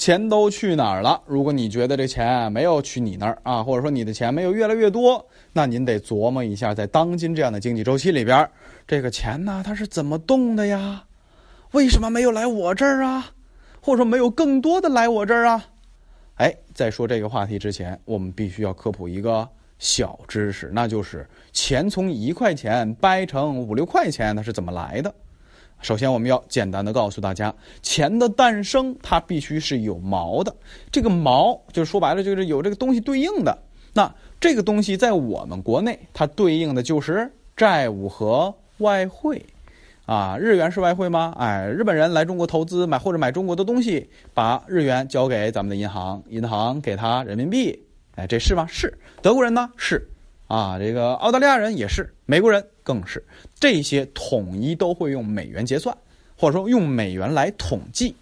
钱都去哪儿了？如果你觉得这钱没有去你那儿啊，或者说你的钱没有越来越多，那您得琢磨一下，在当今这样的经济周期里边，这个钱呢它是怎么动的呀？为什么没有来我这儿啊？或者说没有更多的来我这儿啊？哎，在说这个话题之前，我们必须要科普一个小知识，那就是钱从一块钱掰成五六块钱，它是怎么来的？首先，我们要简单的告诉大家，钱的诞生它必须是有毛的，这个毛就是说白了就是有这个东西对应的。那这个东西在我们国内，它对应的就是债务和外汇。啊，日元是外汇吗？哎，日本人来中国投资买或者买中国的东西，把日元交给咱们的银行，银行给他人民币，哎，这是吗？是。德国人呢？是。啊，这个澳大利亚人也是，美国人更是。这些统一都会用美元结算，或者说用美元来统计。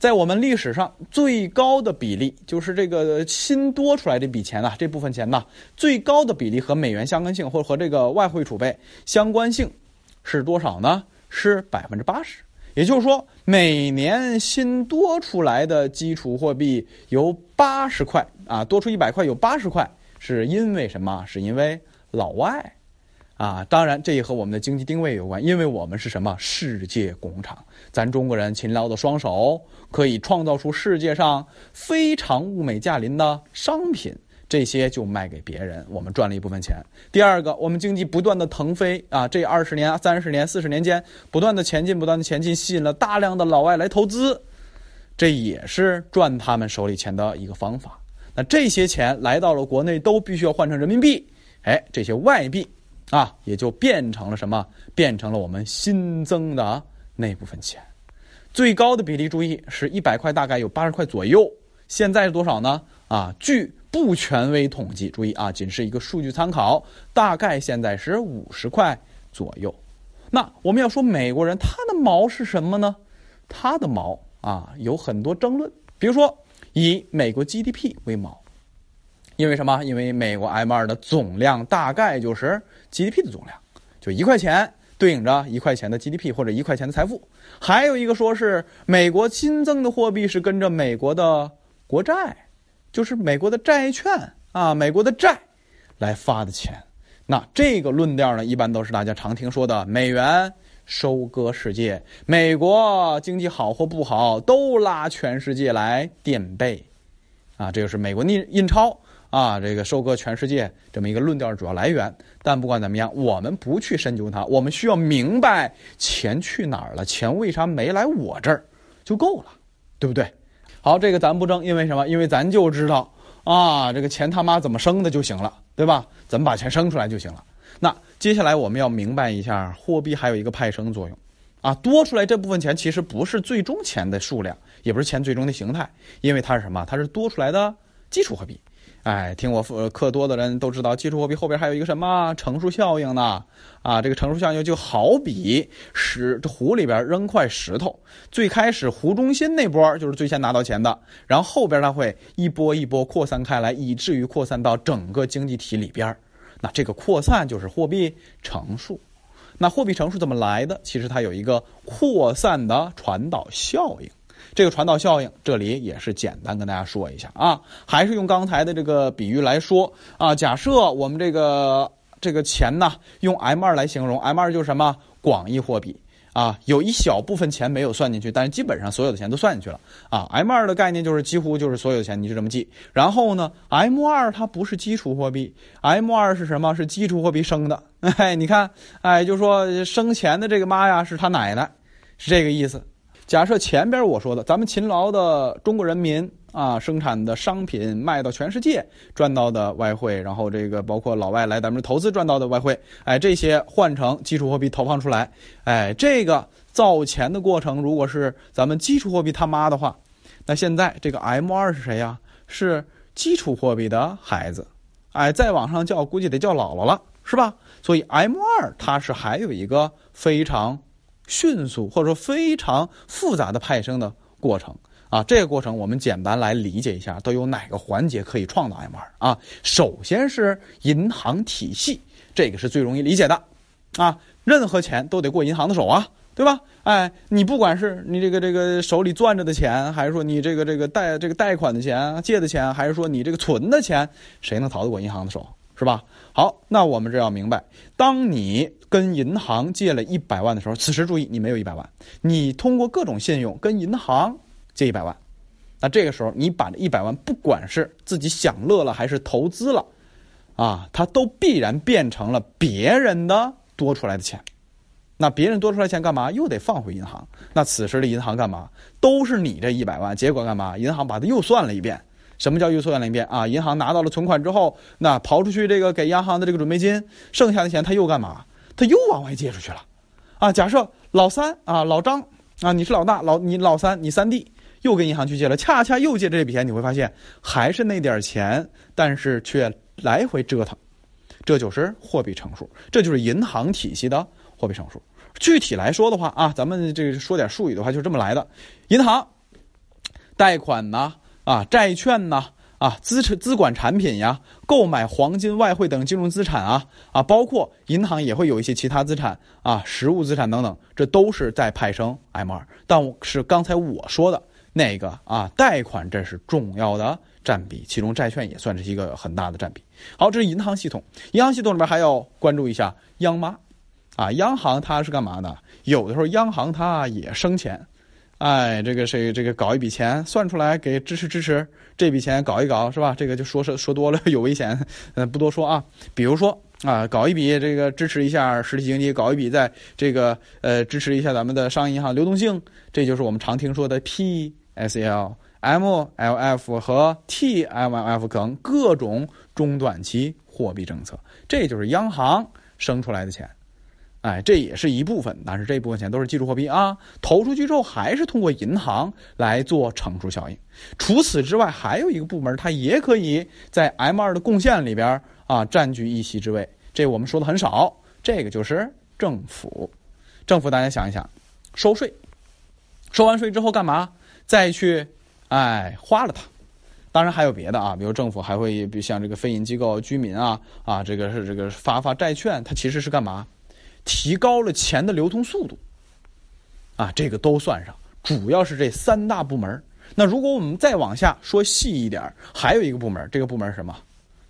在我们历史上最高的比例，就是这个新多出来这笔钱呐，这部分钱呐，最高的比例和美元相关性，或者和这个外汇储备相关性是多少呢？是百分之八十，也就是说，每年新多出来的基础货币有八十块啊，多出一百块有八十块，是因为什么？是因为老外啊。当然，这也和我们的经济定位有关，因为我们是什么世界工厂，咱中国人勤劳的双手可以创造出世界上非常物美价廉的商品。这些就卖给别人，我们赚了一部分钱。第二个，我们经济不断的腾飞啊，这二十年、三十年、四十年间不断的前进，不断的前进，吸引了大量的老外来投资，这也是赚他们手里钱的一个方法。那这些钱来到了国内，都必须要换成人民币，哎，这些外币啊，也就变成了什么？变成了我们新增的那部分钱。最高的比例，注意是一百块，大概有八十块左右。现在是多少呢？啊，据不权威统计，注意啊，仅是一个数据参考，大概现在是五十块左右。那我们要说美国人他的毛是什么呢？他的毛啊有很多争论，比如说以美国 GDP 为毛，因为什么？因为美国 M2 的总量大概就是 GDP 的总量，就一块钱对应着一块钱的 GDP 或者一块钱的财富。还有一个说是美国新增的货币是跟着美国的国债。就是美国的债券啊，美国的债来发的钱，那这个论调呢，一般都是大家常听说的美元收割世界，美国经济好或不好都拉全世界来垫背，啊，这就是美国印印钞啊，这个收割全世界这么一个论调的主要来源。但不管怎么样，我们不去深究它，我们需要明白钱去哪儿了，钱为啥没来我这儿就够了，对不对？好，这个咱不争，因为什么？因为咱就知道啊，这个钱他妈怎么生的就行了，对吧？怎么把钱生出来就行了。那接下来我们要明白一下，货币还有一个派生作用，啊，多出来这部分钱其实不是最终钱的数量，也不是钱最终的形态，因为它是什么？它是多出来的基础货币。哎，听我课多的人都知道，基础货币后边还有一个什么乘数效应呢？啊，这个乘数效应就好比石湖里边扔块石头，最开始湖中心那波就是最先拿到钱的，然后后边它会一波一波扩散开来，以至于扩散到整个经济体里边。那这个扩散就是货币乘数。那货币乘数怎么来的？其实它有一个扩散的传导效应。这个传导效应，这里也是简单跟大家说一下啊，还是用刚才的这个比喻来说啊。假设我们这个这个钱呢，用 M 二来形容，M 二就是什么广义货币啊，有一小部分钱没有算进去，但是基本上所有的钱都算进去了啊。M 二的概念就是几乎就是所有钱，你就这么记。然后呢，M 二它不是基础货币，M 二是什么？是基础货币生的。哎，你看，哎，就说生钱的这个妈呀，是他奶奶，是这个意思。假设前边我说的，咱们勤劳的中国人民啊，生产的商品卖到全世界赚到的外汇，然后这个包括老外来咱们投资赚到的外汇，哎，这些换成基础货币投放出来，哎，这个造钱的过程，如果是咱们基础货币他妈的话，那现在这个 M 二是谁呀？是基础货币的孩子，哎，再往上叫，估计得叫姥姥了，是吧？所以 M 二它是还有一个非常。迅速或者说非常复杂的派生的过程啊，这个过程我们简单来理解一下，都有哪个环节可以创造 M 二啊？首先是银行体系，这个是最容易理解的啊，任何钱都得过银行的手啊。对吧？哎，你不管是你这个这个手里攥着的钱，还是说你这个这个贷这个贷款的钱、借的钱，还是说你这个存的钱，谁能逃得过银行的手，是吧？好，那我们这要明白，当你跟银行借了一百万的时候，此时注意你没有一百万，你通过各种信用跟银行借一百万，那这个时候你把这一百万，不管是自己享乐了还是投资了，啊，它都必然变成了别人的多出来的钱。那别人多出来钱干嘛？又得放回银行。那此时的银行干嘛？都是你这一百万，结果干嘛？银行把它又算了一遍。什么叫又算了一遍啊？银行拿到了存款之后，那刨出去这个给央行的这个准备金，剩下的钱他又干嘛？他又往外借出去了。啊，假设老三啊，老张啊，你是老大，老你老三，你三弟又跟银行去借了，恰恰又借这笔钱，你会发现还是那点钱，但是却来回折腾，这就是货币乘数，这就是银行体系的货币乘数。具体来说的话啊，咱们这个说点术语的话，就这么来的。银行贷款呐，啊，啊债券呐，啊，资产资管产品呀，购买黄金、外汇等金融资产啊，啊，包括银行也会有一些其他资产啊，实物资产等等，这都是在派生 M 二。但是刚才我说的那个啊，贷款这是重要的占比，其中债券也算是一个很大的占比。好，这是银行系统，银行系统里边还要关注一下央妈。啊，央行它是干嘛的？有的时候央行它也生钱，哎，这个谁这个搞一笔钱算出来给支持支持，这笔钱搞一搞是吧？这个就说说说多了有危险，嗯，不多说啊。比如说啊，搞一笔这个支持一下实体经济，搞一笔在这个呃支持一下咱们的商业银行流动性，这就是我们常听说的 P S L M L F 和 T M L F 等各种中短期货币政策，这就是央行生出来的钱。哎，这也是一部分，但是这部分钱都是技术货币啊，投出去之后还是通过银行来做乘数效应。除此之外，还有一个部门，它也可以在 M 二的贡献里边啊占据一席之位。这我们说的很少，这个就是政府。政府大家想一想，收税，收完税之后干嘛？再去哎花了它。当然还有别的啊，比如政府还会比如像这个非银机构、居民啊啊，这个是这个发发债券，它其实是干嘛？提高了钱的流通速度，啊，这个都算上，主要是这三大部门。那如果我们再往下说细一点，还有一个部门，这个部门是什么？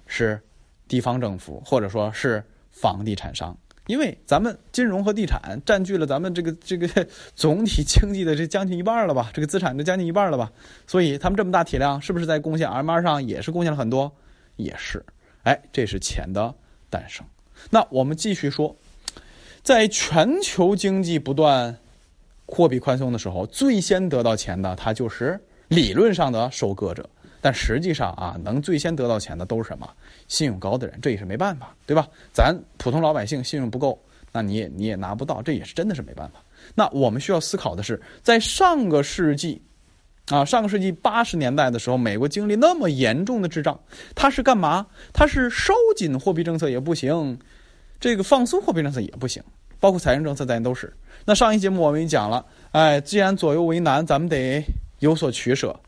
是地方政府或者说是房地产商，因为咱们金融和地产占据了咱们这个这个 总体经济的这将近一半了吧，这个资产的将近一半了吧，所以他们这么大体量，是不是在贡献 M 二上也是贡献了很多？也是，哎，这是钱的诞生。那我们继续说。在全球经济不断货币宽松的时候，最先得到钱的，他就是理论上的收割者。但实际上啊，能最先得到钱的都是什么？信用高的人，这也是没办法，对吧？咱普通老百姓信用不够，那你也你也拿不到，这也是真的是没办法。那我们需要思考的是，在上个世纪，啊，上个世纪八十年代的时候，美国经历那么严重的滞胀，它是干嘛？它是收紧货币政策也不行。这个放松货币政策也不行，包括财政政策咱都是。那上一节目我们也讲了，哎，既然左右为难，咱们得有所取舍，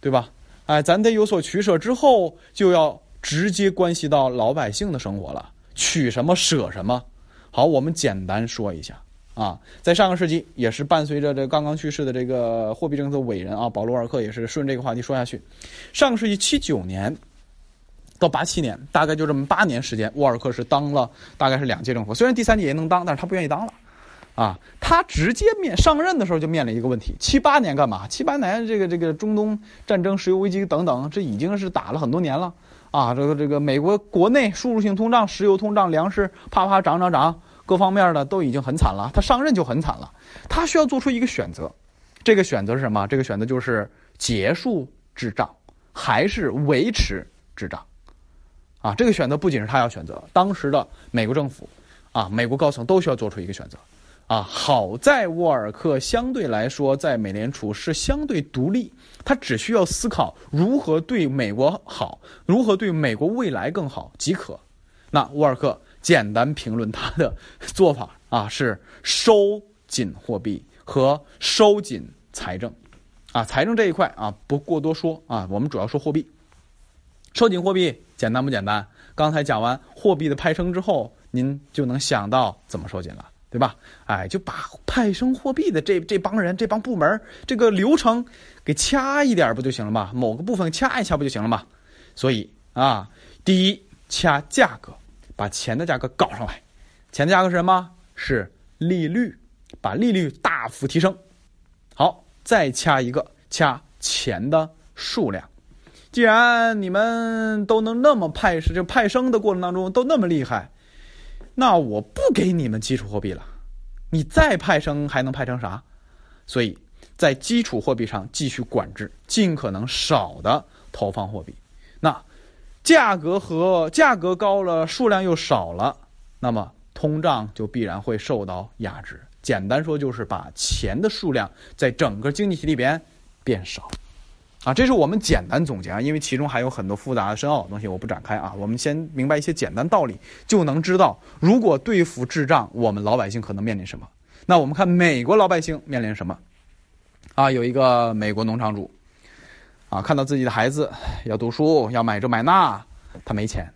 对吧？哎，咱得有所取舍之后，就要直接关系到老百姓的生活了，取什么舍什么。好，我们简单说一下啊，在上个世纪，也是伴随着这刚刚去世的这个货币政策伟人啊，保罗沃尔克也是顺这个话题说下去。上个世纪七九年。到八七年，大概就这么八年时间，沃尔克是当了大概是两届政府，虽然第三届也能当，但是他不愿意当了，啊，他直接面上任的时候就面临一个问题：七八年干嘛？七八年这个这个中东战争、石油危机等等，这已经是打了很多年了，啊，这个这个美国国内输入性通胀、石油通胀、粮食啪啪涨涨涨，各方面的都已经很惨了，他上任就很惨了，他需要做出一个选择，这个选择是什么？这个选择就是结束滞胀，还是维持滞胀？啊，这个选择不仅是他要选择，当时的美国政府，啊，美国高层都需要做出一个选择，啊，好在沃尔克相对来说在美联储是相对独立，他只需要思考如何对美国好，如何对美国未来更好即可。那沃尔克简单评论他的做法啊，是收紧货币和收紧财政，啊，财政这一块啊不过多说啊，我们主要说货币，收紧货币。简单不简单？刚才讲完货币的派生之后，您就能想到怎么收紧了。对吧？哎，就把派生货币的这这帮人、这帮部门这个流程给掐一点不就行了吗？某个部分掐一掐不就行了吗？所以啊，第一掐价格，把钱的价格搞上来。钱的价格是什么？是利率，把利率大幅提升。好，再掐一个，掐钱的数量。既然你们都能那么派生，就派生的过程当中都那么厉害。那我不给你们基础货币了，你再派生还能派成啥？所以在基础货币上继续管制，尽可能少的投放货币。那价格和价格高了，数量又少了，那么通胀就必然会受到压制。简单说就是把钱的数量在整个经济体里边变少。啊，这是我们简单总结啊，因为其中还有很多复杂的深奥的东西，我不展开啊。我们先明白一些简单道理，就能知道如果对付滞胀，我们老百姓可能面临什么。那我们看美国老百姓面临什么？啊，有一个美国农场主，啊，看到自己的孩子要读书，要买这买那，他没钱，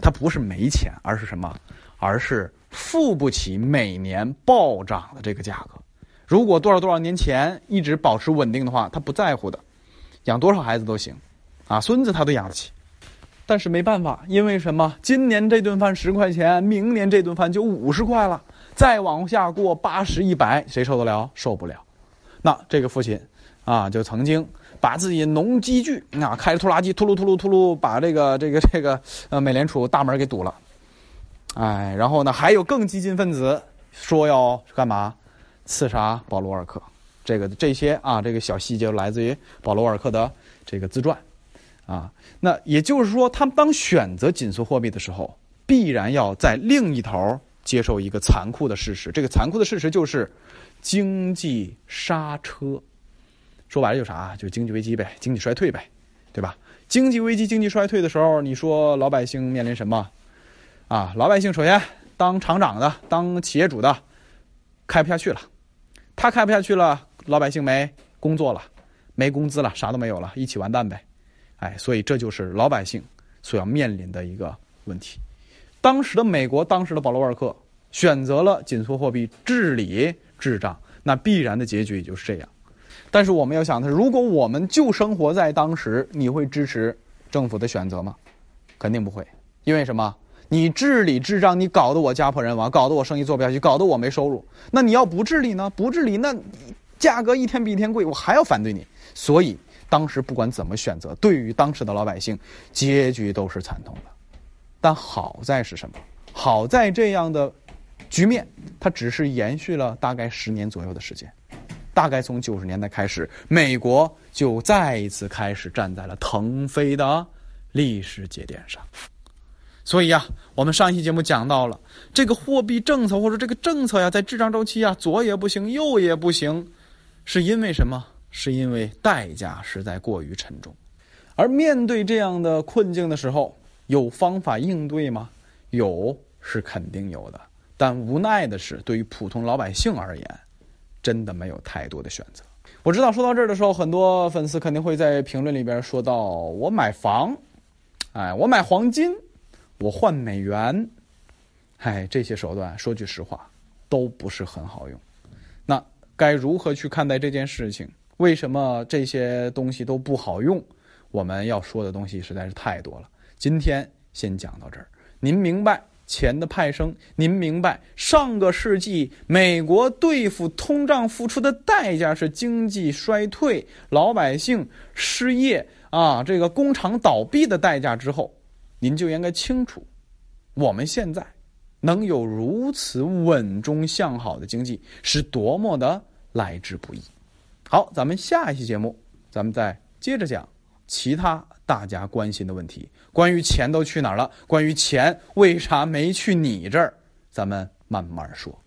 他不是没钱，而是什么？而是付不起每年暴涨的这个价格。如果多少多少年前一直保持稳定的话，他不在乎的。养多少孩子都行，啊，孙子他都养得起，但是没办法，因为什么？今年这顿饭十块钱，明年这顿饭就五十块了，再往下过八十一百，谁受得了？受不了。那这个父亲，啊，就曾经把自己农机具啊开着拖拉机，秃噜秃噜秃噜，把这个这个这个呃美联储大门给堵了，哎，然后呢，还有更激进分子说要干嘛？刺杀保罗·沃尔克。这个这些啊，这个小细节来自于保罗·沃尔克的这个自传，啊，那也就是说，他们当选择紧缩货币的时候，必然要在另一头接受一个残酷的事实。这个残酷的事实就是经济刹车。说白了就啥？就经济危机呗，经济衰退呗，对吧？经济危机、经济衰退的时候，你说老百姓面临什么？啊，老百姓首先当厂长的、当企业主的开不下去了，他开不下去了。老百姓没工作了，没工资了，啥都没有了，一起完蛋呗，哎，所以这就是老百姓所要面临的一个问题。当时的美国，当时的保罗·沃尔克选择了紧缩货币治理滞胀，那必然的结局也就是这样。但是我们要想的是，如果我们就生活在当时，你会支持政府的选择吗？肯定不会，因为什么？你治理滞胀，你搞得我家破人亡，搞得我生意做不下去，搞得我没收入。那你要不治理呢？不治理那？价格一天比一天贵，我还要反对你。所以当时不管怎么选择，对于当时的老百姓，结局都是惨痛的。但好在是什么？好在这样的局面，它只是延续了大概十年左右的时间。大概从九十年代开始，美国就再一次开始站在了腾飞的历史节点上。所以呀，我们上一期节目讲到了这个货币政策，或者这个政策呀，在滞胀周期啊，左也不行，右也不行。是因为什么？是因为代价实在过于沉重，而面对这样的困境的时候，有方法应对吗？有，是肯定有的。但无奈的是，对于普通老百姓而言，真的没有太多的选择。我知道说到这儿的时候，很多粉丝肯定会在评论里边说到：“我买房，哎，我买黄金，我换美元，哎，这些手段，说句实话，都不是很好用。”该如何去看待这件事情？为什么这些东西都不好用？我们要说的东西实在是太多了。今天先讲到这儿。您明白钱的派生？您明白上个世纪美国对付通胀付出的代价是经济衰退、老百姓失业啊，这个工厂倒闭的代价之后，您就应该清楚，我们现在能有如此稳中向好的经济是多么的。来之不易。好，咱们下一期节目，咱们再接着讲其他大家关心的问题。关于钱都去哪儿了？关于钱为啥没去你这儿？咱们慢慢说。